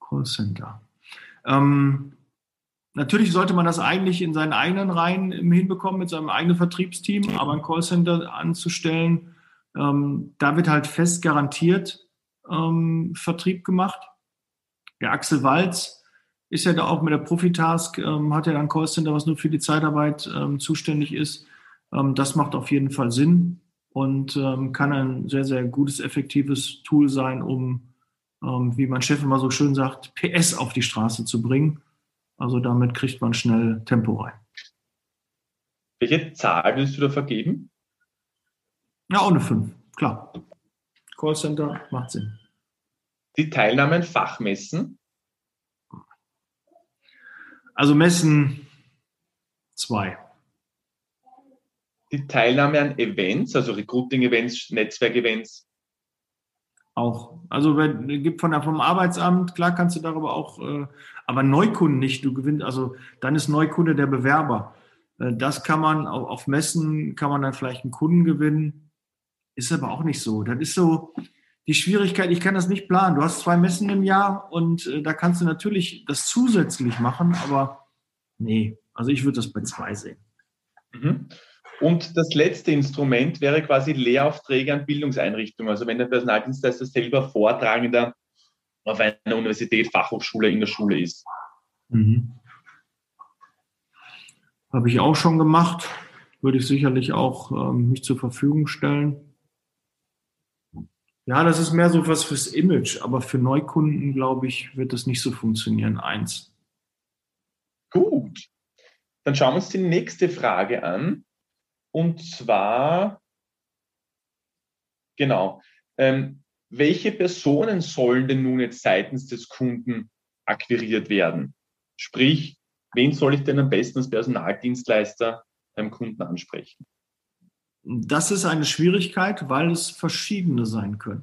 Callcenter. Ähm, natürlich sollte man das eigentlich in seinen eigenen Reihen hinbekommen, mit seinem eigenen Vertriebsteam, aber ein Callcenter anzustellen, ähm, da wird halt fest garantiert ähm, Vertrieb gemacht. Der Axel Walz ist ja da auch mit der Profitask, ähm, hat ja dann Callcenter, was nur für die Zeitarbeit ähm, zuständig ist. Ähm, das macht auf jeden Fall Sinn und ähm, kann ein sehr, sehr gutes, effektives Tool sein, um, ähm, wie mein Chef immer so schön sagt, PS auf die Straße zu bringen. Also damit kriegt man schnell Tempo rein. Welche Zahl willst du da vergeben? Ja, ohne fünf, klar. Callcenter macht Sinn. Die Teilnahme an Fachmessen? Also Messen zwei. Die Teilnahme an Events, also Recruiting-Events, Netzwerk-Events? Auch. Also wenn, gibt von der, vom Arbeitsamt, klar kannst du darüber auch, äh, aber Neukunden nicht. Du gewinnst, also dann ist Neukunde der Bewerber. Äh, das kann man auf Messen, kann man dann vielleicht einen Kunden gewinnen. Ist aber auch nicht so. Das ist so, die Schwierigkeit, ich kann das nicht planen. Du hast zwei Messen im Jahr und äh, da kannst du natürlich das zusätzlich machen, aber nee, also ich würde das bei zwei sehen. Mhm. Und das letzte Instrument wäre quasi Lehraufträge an Bildungseinrichtungen. Also wenn der Personaldienstleister selber Vortragender auf einer Universität, Fachhochschule in der Schule ist. Mhm. Habe ich auch schon gemacht. Würde ich sicherlich auch ähm, mich zur Verfügung stellen. Ja, das ist mehr so was fürs Image, aber für Neukunden, glaube ich, wird das nicht so funktionieren. Eins. Gut. Dann schauen wir uns die nächste Frage an. Und zwar, genau, ähm, welche Personen sollen denn nun jetzt seitens des Kunden akquiriert werden? Sprich, wen soll ich denn am besten als Personaldienstleister beim Kunden ansprechen? Das ist eine Schwierigkeit, weil es verschiedene sein können.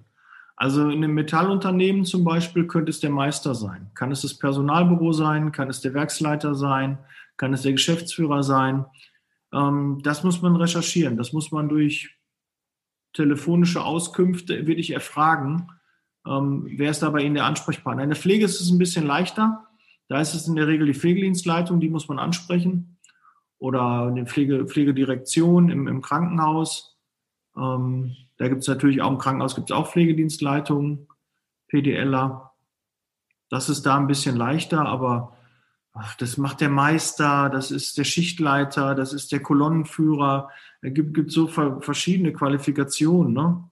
Also in einem Metallunternehmen zum Beispiel könnte es der Meister sein. Kann es das Personalbüro sein? Kann es der Werksleiter sein? Kann es der Geschäftsführer sein? Ähm, das muss man recherchieren. Das muss man durch telefonische Auskünfte wirklich erfragen. Ähm, wer ist da bei Ihnen der Ansprechpartner? In der Pflege ist es ein bisschen leichter. Da ist es in der Regel die Pflegedienstleitung, die muss man ansprechen oder eine Pflege, Pflegedirektion im, im Krankenhaus. Ähm, da gibt es natürlich auch im Krankenhaus gibt es auch Pflegedienstleitungen, PDLer. Das ist da ein bisschen leichter, aber ach, das macht der Meister, das ist der Schichtleiter, das ist der Kolonnenführer. Es gibt, gibt so verschiedene Qualifikationen. Ne?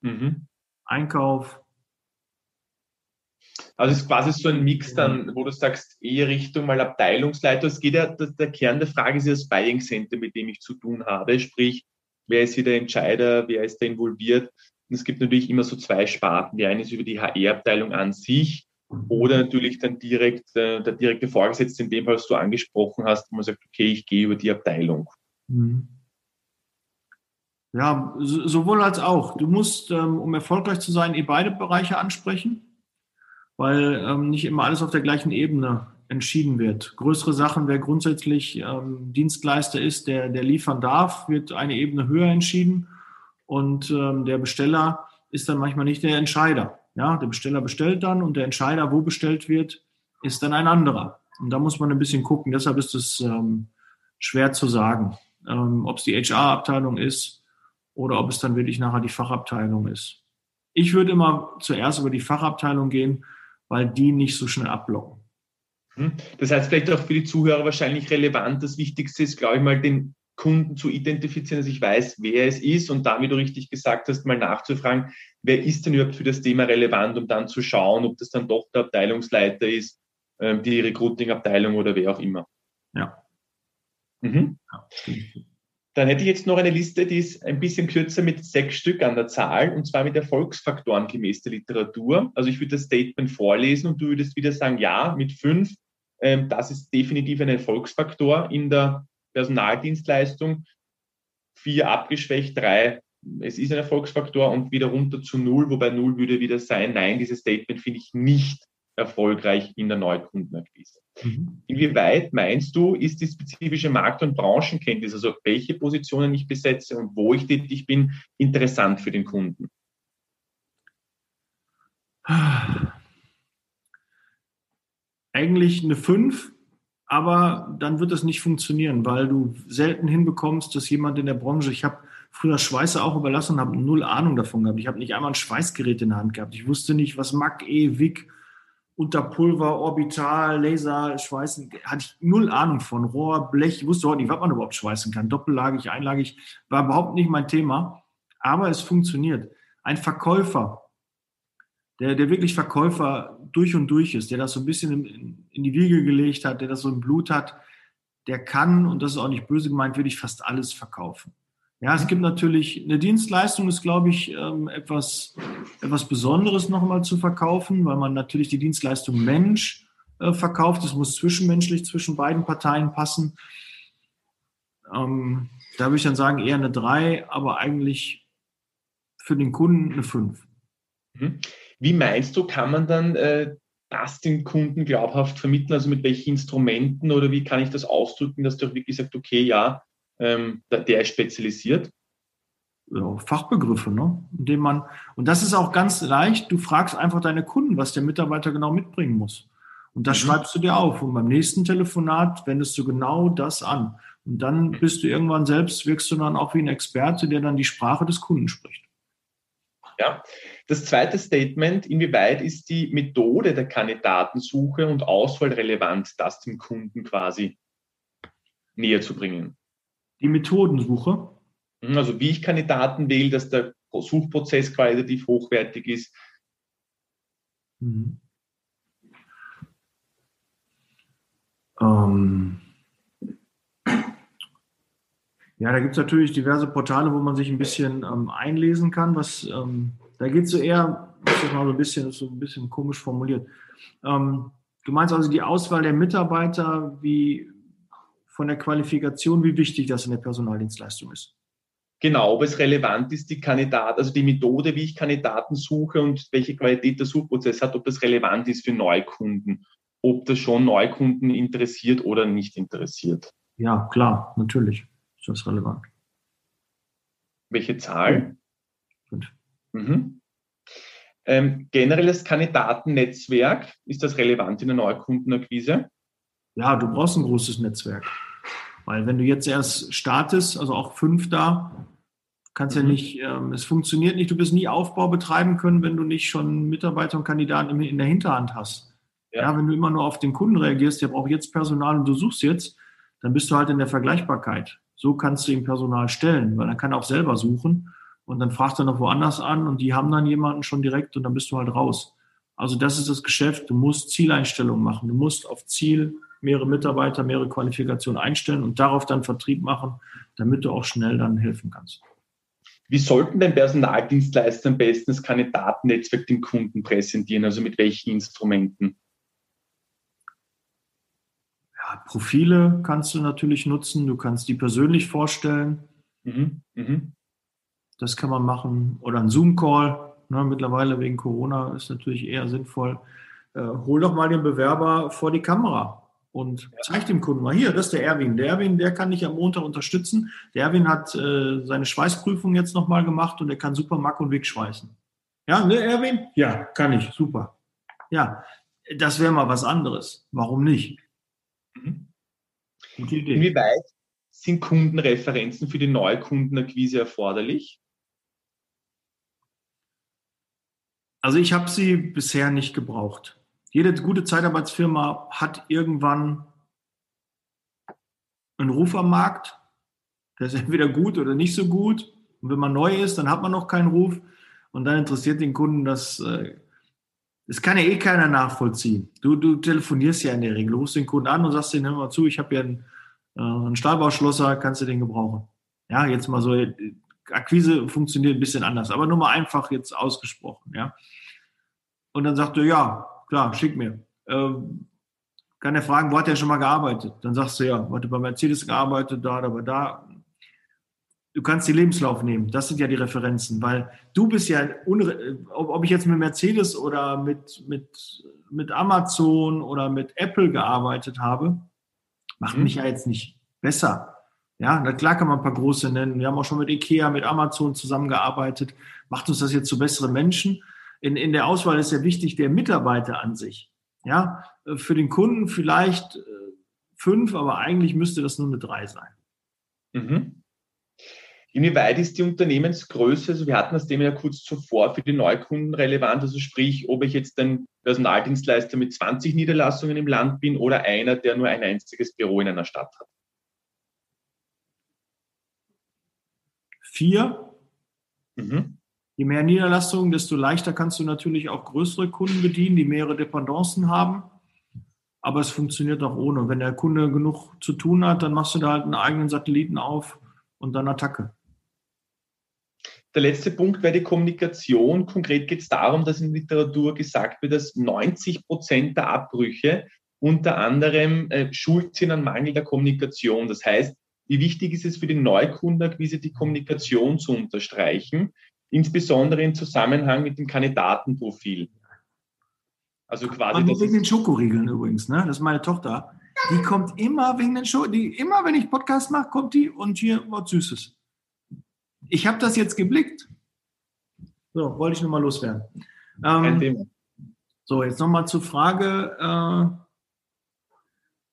Mhm. Einkauf, also es ist quasi so ein Mix dann, wo du sagst, eher Richtung mal Abteilungsleiter. Es geht ja, der Kern der Frage ist ja das Buying Center, mit dem ich zu tun habe. Sprich, wer ist hier der Entscheider, wer ist da involviert? Und es gibt natürlich immer so zwei Sparten. Die eine ist über die HR-Abteilung an sich oder natürlich dann direkt äh, der direkte Vorgesetzte, in dem Fall, was du angesprochen hast, wo man sagt, okay, ich gehe über die Abteilung. Mhm. Ja, sowohl als auch. Du musst, ähm, um erfolgreich zu sein, eh beide Bereiche ansprechen, weil ähm, nicht immer alles auf der gleichen Ebene entschieden wird. Größere Sachen, wer grundsätzlich ähm, Dienstleister ist, der, der liefern darf, wird eine Ebene höher entschieden und ähm, der Besteller ist dann manchmal nicht der Entscheider. Ja, der Besteller bestellt dann und der Entscheider, wo bestellt wird, ist dann ein anderer. Und da muss man ein bisschen gucken. Deshalb ist es ähm, schwer zu sagen, ähm, ob es die HR-Abteilung ist oder ob es dann wirklich nachher die Fachabteilung ist. Ich würde immer zuerst über die Fachabteilung gehen, weil die nicht so schnell abblocken. Hm. Das heißt, vielleicht auch für die Zuhörer wahrscheinlich relevant. Das Wichtigste ist, glaube ich, mal den Kunden zu identifizieren, dass ich weiß, wer es ist und wie du richtig gesagt hast, mal nachzufragen, wer ist denn überhaupt für das Thema relevant, um dann zu schauen, ob das dann doch der Abteilungsleiter ist, ähm, die Recruiting-Abteilung oder wer auch immer. Ja. Mhm. ja dann hätte ich jetzt noch eine Liste, die ist ein bisschen kürzer mit sechs Stück an der Zahl, und zwar mit Erfolgsfaktoren gemäß der Literatur. Also ich würde das Statement vorlesen und du würdest wieder sagen, ja, mit fünf, ähm, das ist definitiv ein Erfolgsfaktor in der Personaldienstleistung. Vier abgeschwächt, drei, es ist ein Erfolgsfaktor und wieder runter zu null, wobei null würde wieder sein, nein, dieses Statement finde ich nicht erfolgreich in der Neukundenakquise. Mhm. Inwieweit meinst du, ist die spezifische Markt- und Branchenkenntnis, also welche Positionen ich besetze und wo ich tätig bin, interessant für den Kunden? Eigentlich eine 5, aber dann wird das nicht funktionieren, weil du selten hinbekommst, dass jemand in der Branche, ich habe früher Schweiße auch überlassen und habe null Ahnung davon gehabt. Ich habe nicht einmal ein Schweißgerät in der Hand gehabt. Ich wusste nicht, was MAC, E, WIC, Unterpulver, Orbital, Laser, Schweißen, hatte ich null Ahnung von. Rohr, Blech, wusste auch nicht, was man überhaupt schweißen kann. Doppellagig, einlagig, war überhaupt nicht mein Thema. Aber es funktioniert. Ein Verkäufer, der, der wirklich Verkäufer durch und durch ist, der das so ein bisschen in, in die Wiege gelegt hat, der das so im Blut hat, der kann, und das ist auch nicht böse gemeint, wirklich fast alles verkaufen. Ja, es gibt natürlich, eine Dienstleistung ist, glaube ich, ähm, etwas, etwas Besonderes nochmal zu verkaufen, weil man natürlich die Dienstleistung Mensch äh, verkauft. Es muss zwischenmenschlich zwischen beiden Parteien passen. Ähm, da würde ich dann sagen, eher eine 3, aber eigentlich für den Kunden eine 5. Mhm. Wie meinst du, kann man dann äh, das den Kunden glaubhaft vermitteln? Also mit welchen Instrumenten oder wie kann ich das ausdrücken, dass du wirklich sagst, okay, ja, ähm, der ist spezialisiert? Ja, Fachbegriffe, ne? Indem man, und das ist auch ganz leicht, du fragst einfach deine Kunden, was der Mitarbeiter genau mitbringen muss. Und das mhm. schreibst du dir auf. Und beim nächsten Telefonat wendest du genau das an. Und dann mhm. bist du irgendwann selbst, wirkst du dann auch wie ein Experte, der dann die Sprache des Kunden spricht. Ja. Das zweite Statement, inwieweit ist die Methode der Kandidatensuche und Auswahl relevant, das dem Kunden quasi näher zu bringen? Die Methodensuche. Mhm, also wie ich Kandidaten wähle, dass der Suchprozess qualitativ hochwertig ist. Mhm. Ähm ja, da gibt es natürlich diverse Portale, wo man sich ein bisschen ähm, einlesen kann. Was, ähm, da geht es so eher, das ist mal so ein bisschen, so ein bisschen komisch formuliert. Ähm, du meinst also die Auswahl der Mitarbeiter, wie, von der Qualifikation, wie wichtig das in der Personaldienstleistung ist. Genau, ob es relevant ist, die Kandidat, also die Methode, wie ich Kandidaten suche und welche Qualität der Suchprozess hat, ob das relevant ist für Neukunden, ob das schon Neukunden interessiert oder nicht interessiert. Ja, klar, natürlich ist das relevant. Welche Zahl? Fünf. Mhm. Ähm, generelles Kandidatennetzwerk, ist das relevant in der Neukundenakquise? Ja, du brauchst ein großes Netzwerk. Weil wenn du jetzt erst startest, also auch fünf da, kannst mhm. ja nicht, ähm, es funktioniert nicht, du wirst nie Aufbau betreiben können, wenn du nicht schon Mitarbeiter und Kandidaten in der Hinterhand hast. Ja. ja, wenn du immer nur auf den Kunden reagierst, der braucht jetzt Personal und du suchst jetzt, dann bist du halt in der Vergleichbarkeit. So kannst du ihm Personal stellen, weil dann kann er auch selber suchen und dann fragt er noch woanders an und die haben dann jemanden schon direkt und dann bist du halt raus. Also das ist das Geschäft. Du musst Zieleinstellungen machen. Du musst auf Ziel mehrere Mitarbeiter, mehrere Qualifikationen einstellen und darauf dann Vertrieb machen, damit du auch schnell dann helfen kannst. Wie sollten denn Personaldienstleister am besten das Kandidatennetzwerk dem Kunden präsentieren? Also mit welchen Instrumenten? Ja, Profile kannst du natürlich nutzen. Du kannst die persönlich vorstellen. Mhm, mh. Das kann man machen. Oder ein Zoom-Call. Ne, mittlerweile wegen Corona ist natürlich eher sinnvoll. Äh, hol doch mal den Bewerber vor die Kamera und zeig dem Kunden mal, hier, das ist der Erwin. Der Erwin, der kann dich am Montag unterstützen. Der Erwin hat äh, seine Schweißprüfung jetzt nochmal gemacht und der kann super Mack und Weg schweißen. Ja, ne, Erwin? Ja, kann ich, super. Ja, das wäre mal was anderes. Warum nicht? Mhm. Gute Idee. Inwieweit sind Kundenreferenzen für die Neukundenakquise erforderlich? Also ich habe sie bisher nicht gebraucht. Jede gute Zeitarbeitsfirma hat irgendwann einen Ruf am Markt. Der ist entweder gut oder nicht so gut. Und wenn man neu ist, dann hat man noch keinen Ruf. Und dann interessiert den Kunden das. Äh, das kann ja eh keiner nachvollziehen. Du, du telefonierst ja in der Regel, rufst den Kunden an und sagst denen immer zu, ich habe ja einen, äh, einen Stahlbauschlosser, kannst du den gebrauchen. Ja, jetzt mal so, Akquise funktioniert ein bisschen anders, aber nur mal einfach jetzt ausgesprochen, ja. Und dann sagt er, ja, klar, schick mir. Ähm, kann er fragen, wo hat er schon mal gearbeitet? Dann sagst du, ja, hat er bei Mercedes gearbeitet, da, da, da. Du kannst den Lebenslauf nehmen. Das sind ja die Referenzen, weil du bist ja, ob ich jetzt mit Mercedes oder mit, mit, mit Amazon oder mit Apple gearbeitet habe, macht mhm. mich ja jetzt nicht besser. Ja, na klar kann man ein paar große nennen. Wir haben auch schon mit Ikea, mit Amazon zusammengearbeitet. Macht uns das jetzt zu besseren Menschen? In, in der Auswahl ist ja wichtig der Mitarbeiter an sich. Ja, für den Kunden vielleicht äh, fünf, aber eigentlich müsste das nur eine drei sein. Mhm. Inwieweit ist die Unternehmensgröße, also wir hatten das Thema ja kurz zuvor, für die Neukunden relevant, also sprich, ob ich jetzt ein Personaldienstleister mit 20 Niederlassungen im Land bin oder einer, der nur ein einziges Büro in einer Stadt hat? Vier. Mhm. Je mehr Niederlassungen, desto leichter kannst du natürlich auch größere Kunden bedienen, die mehrere Dependancen haben. Aber es funktioniert auch ohne. Wenn der Kunde genug zu tun hat, dann machst du da halt einen eigenen Satelliten auf und dann Attacke. Der letzte Punkt wäre die Kommunikation. Konkret geht es darum, dass in Literatur gesagt wird, dass 90 Prozent der Abbrüche unter anderem äh, schuld sind an mangelnder Kommunikation. Das heißt, wie wichtig ist es für die Neukundenakquise, die Kommunikation zu unterstreichen, insbesondere im Zusammenhang mit dem Kandidatenprofil? Also quasi. Und wegen den Schokoriegeln übrigens, ne? Das ist meine Tochter. Die kommt immer wegen den Schoko, die immer, wenn ich Podcast mache, kommt die und hier was Süßes. Ich habe das jetzt geblickt. So, wollte ich nur mal loswerden. Ähm, so, jetzt nochmal zur Frage. Äh,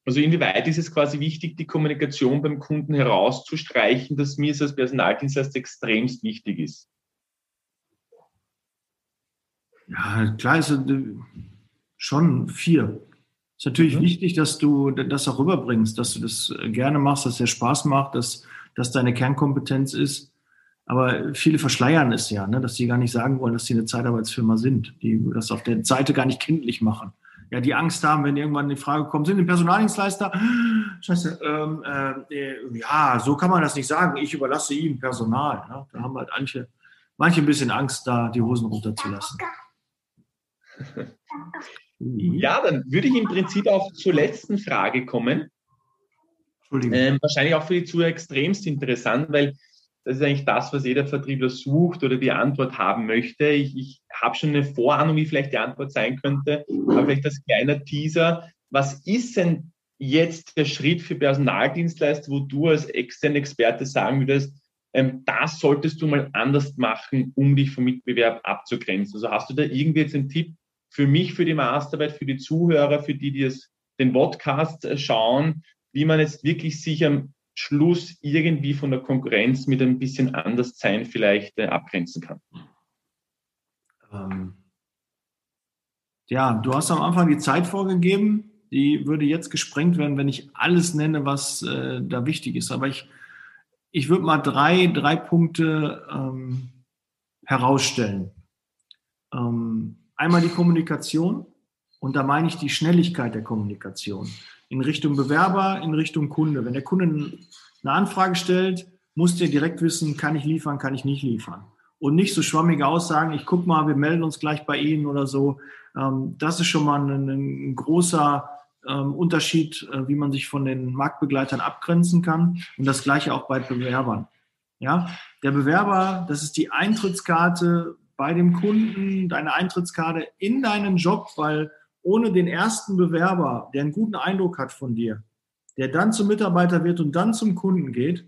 also inwieweit ist es quasi wichtig, die Kommunikation beim Kunden herauszustreichen, dass mir es als Personaldienstleister extremst wichtig ist? Ja, klar ist äh, schon vier. Ist natürlich mhm. wichtig, dass du das auch rüberbringst, dass du das äh, gerne machst, dass es dir Spaß macht, dass das deine Kernkompetenz ist. Aber viele verschleiern es ja, ne, dass sie gar nicht sagen wollen, dass sie eine Zeitarbeitsfirma sind, die das auf der Seite gar nicht kindlich machen ja, die Angst haben, wenn irgendwann die Frage kommt, sind die Personaldienstleister? Scheiße, ähm, äh, ja, so kann man das nicht sagen. Ich überlasse ihm Personal. Ne? Da haben halt manche, manche ein bisschen Angst, da die Hosen runterzulassen. Ja, dann würde ich im Prinzip auch zur letzten Frage kommen. Ähm, wahrscheinlich auch für die Zuhörer extremst interessant, weil das ist eigentlich das, was jeder Vertriebler sucht oder die Antwort haben möchte. Ich, ich habe schon eine Vorahnung, wie vielleicht die Antwort sein könnte, aber vielleicht als kleiner Teaser. Was ist denn jetzt der Schritt für Personaldienstleister, wo du als externer Experte sagen würdest, ähm, das solltest du mal anders machen, um dich vom Mitbewerb abzugrenzen? Also hast du da irgendwie jetzt einen Tipp für mich, für die Masterarbeit, für die Zuhörer, für die, die es, den Podcast äh, schauen, wie man jetzt wirklich sich am Schluss irgendwie von der Konkurrenz mit ein bisschen anders sein vielleicht äh, abgrenzen kann? Ähm, ja, du hast am Anfang die Zeit vorgegeben. Die würde jetzt gesprengt werden, wenn ich alles nenne, was äh, da wichtig ist. Aber ich, ich würde mal drei, drei Punkte ähm, herausstellen. Ähm, einmal die Kommunikation. Und da meine ich die Schnelligkeit der Kommunikation in Richtung Bewerber, in Richtung Kunde. Wenn der Kunde eine Anfrage stellt, muss der direkt wissen, kann ich liefern, kann ich nicht liefern. Und nicht so schwammige Aussagen, ich guck mal, wir melden uns gleich bei Ihnen oder so. Ähm, das ist schon mal ein, großer ähm, Unterschied, äh, wie man sich von den Marktbegleitern abgrenzen kann. Und das gleiche auch bei Bewerbern. Ja, der Bewerber, das ist die Eintrittskarte bei dem Kunden, deine Eintrittskarte in deinen Job, weil ohne den ersten Bewerber, der einen guten Eindruck hat von dir, der dann zum Mitarbeiter wird und dann zum Kunden geht,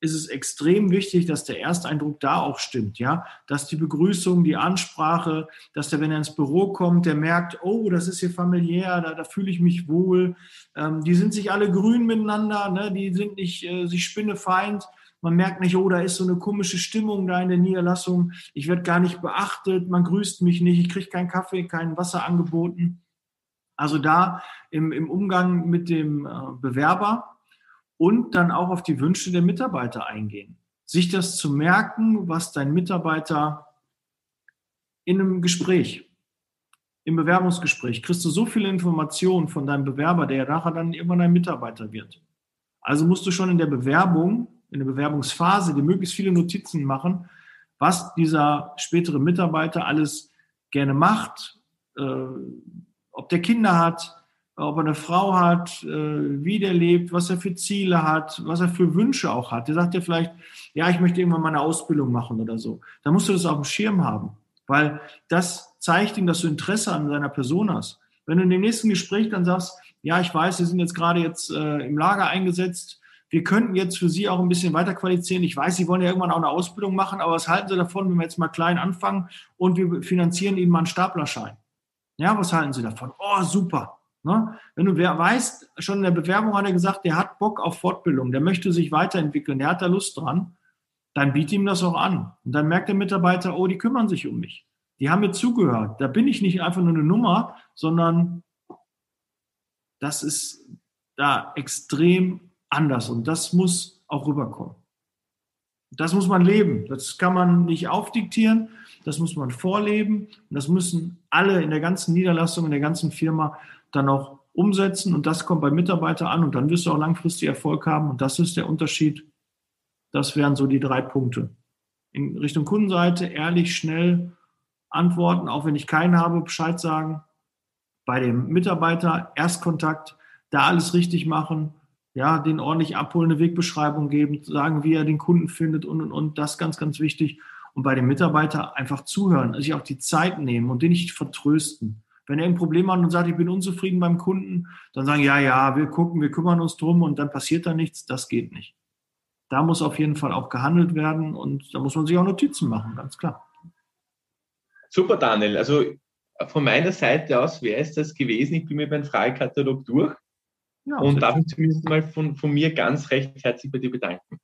ist es extrem wichtig, dass der Ersteindruck da auch stimmt, ja, dass die Begrüßung, die Ansprache, dass der, wenn er ins Büro kommt, der merkt, oh, das ist hier familiär, da, da fühle ich mich wohl. Ähm, die sind sich alle grün miteinander, ne? die sind nicht äh, sich spinnefeind. Man merkt nicht, oh, da ist so eine komische Stimmung da in der Niederlassung. Ich werde gar nicht beachtet, man grüßt mich nicht, ich kriege keinen Kaffee, kein Wasser angeboten. Also da im, im Umgang mit dem äh, Bewerber und dann auch auf die Wünsche der Mitarbeiter eingehen. Sich das zu merken, was dein Mitarbeiter in einem Gespräch, im Bewerbungsgespräch, kriegst du so viele Informationen von deinem Bewerber, der ja nachher dann irgendwann ein Mitarbeiter wird. Also musst du schon in der Bewerbung, in der Bewerbungsphase, dir möglichst viele Notizen machen, was dieser spätere Mitarbeiter alles gerne macht, äh, ob der Kinder hat, ob er eine Frau hat, äh, wie der lebt, was er für Ziele hat, was er für Wünsche auch hat. Der sagt ja vielleicht, ja, ich möchte irgendwann mal eine Ausbildung machen oder so. Da musst du das auf dem Schirm haben, weil das zeigt ihm, dass du Interesse an seiner Person hast. Wenn du in dem nächsten Gespräch dann sagst, ja, ich weiß, Sie sind jetzt gerade jetzt äh, im Lager eingesetzt, wir könnten jetzt für Sie auch ein bisschen weiter qualifizieren. Ich weiß, Sie wollen ja irgendwann auch eine Ausbildung machen, aber was halten Sie davon, wenn wir jetzt mal klein anfangen und wir finanzieren Ihnen mal einen Staplerschein? Ja, was halten Sie davon? Oh, super. Ne? Wenn du weißt, schon in der Bewerbung hat er gesagt, der hat Bock auf Fortbildung, der möchte sich weiterentwickeln, der hat da Lust dran, dann biete ihm das auch an. Und dann merkt der Mitarbeiter, oh, die kümmern sich um mich. Die haben mir zugehört. Da bin ich nicht einfach nur eine Nummer, sondern das ist da extrem anders und das muss auch rüberkommen. Das muss man leben. Das kann man nicht aufdiktieren. Das muss man vorleben. Und das müssen alle in der ganzen Niederlassung, in der ganzen Firma dann auch umsetzen und das kommt bei Mitarbeitern an und dann wirst du auch langfristig Erfolg haben und das ist der Unterschied. Das wären so die drei Punkte. In Richtung Kundenseite ehrlich, schnell antworten, auch wenn ich keinen habe, Bescheid sagen. Bei dem Mitarbeiter Erstkontakt, da alles richtig machen, ja, den ordentlich abholen, eine Wegbeschreibung geben, sagen, wie er den Kunden findet und und und, das ganz, ganz wichtig. Und bei dem Mitarbeiter einfach zuhören, sich auch die Zeit nehmen und den nicht vertrösten. Wenn er ein Problem hat und sagt, ich bin unzufrieden beim Kunden, dann sagen, ja, ja, wir gucken, wir kümmern uns drum und dann passiert da nichts. Das geht nicht. Da muss auf jeden Fall auch gehandelt werden und da muss man sich auch Notizen machen, ganz klar. Super, Daniel. Also von meiner Seite aus wäre es das gewesen. Ich bin mir beim Fragekatalog durch ja, und darf mich zumindest mal von, von mir ganz recht herzlich bei dir bedanken.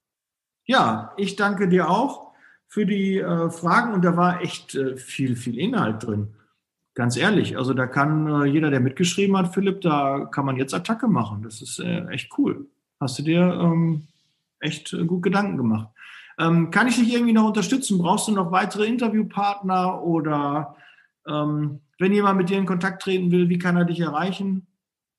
Ja, ich danke dir auch für die äh, Fragen und da war echt äh, viel, viel Inhalt drin. Ganz ehrlich, also da kann äh, jeder, der mitgeschrieben hat, Philipp, da kann man jetzt Attacke machen. Das ist äh, echt cool. Hast du dir ähm, echt äh, gut Gedanken gemacht. Ähm, kann ich dich irgendwie noch unterstützen? Brauchst du noch weitere Interviewpartner oder ähm, wenn jemand mit dir in Kontakt treten will, wie kann er dich erreichen?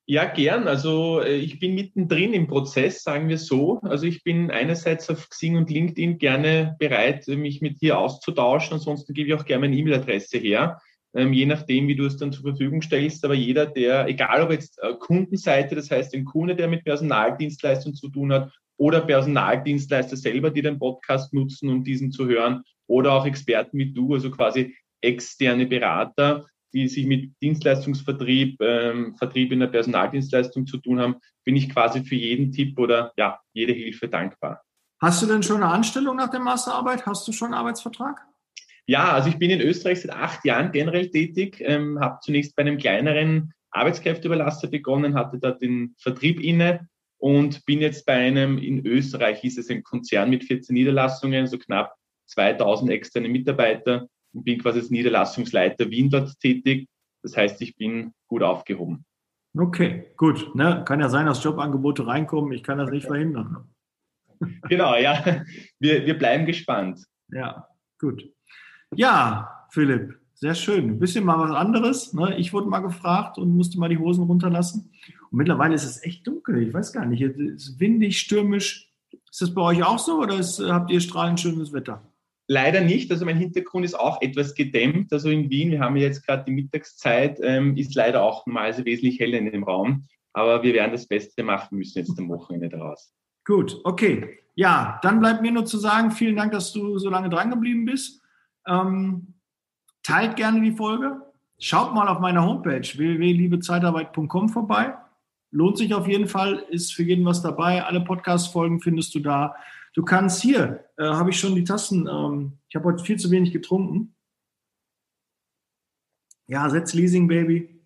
Ja, gern. Also äh, ich bin mittendrin im Prozess, sagen wir so. Also ich bin einerseits auf Xing und LinkedIn gerne bereit, mich mit dir auszutauschen. Ansonsten gebe ich auch gerne meine E-Mail-Adresse her ähm, je nachdem, wie du es dann zur Verfügung stellst. Aber jeder, der, egal ob jetzt äh, Kundenseite, das heißt ein Kunde, der mit Personaldienstleistungen zu tun hat, oder Personaldienstleister selber, die den Podcast nutzen, um diesen zu hören, oder auch Experten wie du, also quasi externe Berater, die sich mit Dienstleistungsvertrieb, ähm, Vertrieb in der Personaldienstleistung zu tun haben, bin ich quasi für jeden Tipp oder ja, jede Hilfe dankbar. Hast du denn schon eine Anstellung nach der Masterarbeit? Hast du schon einen Arbeitsvertrag? Ja, also ich bin in Österreich seit acht Jahren generell tätig, ähm, habe zunächst bei einem kleineren Arbeitskräfteüberlasser begonnen, hatte da den Vertrieb inne und bin jetzt bei einem, in Österreich ist es ein Konzern mit 14 Niederlassungen, so knapp 2000 externe Mitarbeiter bin quasi als Niederlassungsleiter Wien dort tätig. Das heißt, ich bin gut aufgehoben. Okay, gut. Ne? Kann ja sein, dass Jobangebote reinkommen. Ich kann das nicht verhindern. Genau, ja. Wir, wir bleiben gespannt. Ja, gut. Ja, Philipp, sehr schön. Ein bisschen mal was anderes. Ne? Ich wurde mal gefragt und musste mal die Hosen runterlassen. Und mittlerweile ist es echt dunkel. Ich weiß gar nicht. Es ist windig, stürmisch. Ist das bei euch auch so oder ist, habt ihr strahlend schönes Wetter? Leider nicht. Also mein Hintergrund ist auch etwas gedämmt. Also in Wien, wir haben jetzt gerade die Mittagszeit, ähm, ist leider auch normalerweise wesentlich heller in dem Raum. Aber wir werden das Beste machen müssen jetzt am Wochenende daraus. Gut, okay. Ja, dann bleibt mir nur zu sagen, vielen Dank, dass du so lange dran geblieben bist. Ähm, teilt gerne die Folge. Schaut mal auf meiner Homepage www.liebezeitarbeit.com vorbei. Lohnt sich auf jeden Fall, ist für jeden was dabei. Alle Podcast-Folgen findest du da. Du kannst hier, äh, habe ich schon die Tassen, ähm, ich habe heute viel zu wenig getrunken. Ja, setz Leasing Baby.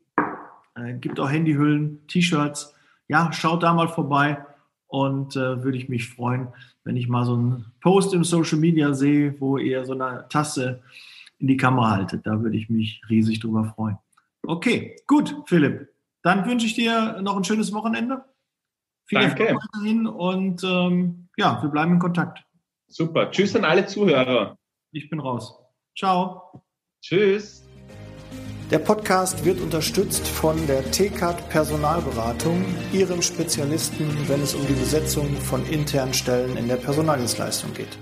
Äh, gibt auch Handyhüllen, T-Shirts. Ja, schaut da mal vorbei und äh, würde ich mich freuen, wenn ich mal so einen Post im Social Media sehe, wo ihr so eine Tasse in die Kamera haltet. Da würde ich mich riesig drüber freuen. Okay, gut, Philipp. Dann wünsche ich dir noch ein schönes Wochenende. Viel Danke. Erfolg weiterhin und ähm, ja, wir bleiben in Kontakt. Super. Tschüss an alle Zuhörer. Ich bin raus. Ciao. Tschüss. Der Podcast wird unterstützt von der TCAT Personalberatung, Ihrem Spezialisten, wenn es um die Besetzung von internen Stellen in der Personaldienstleistung geht.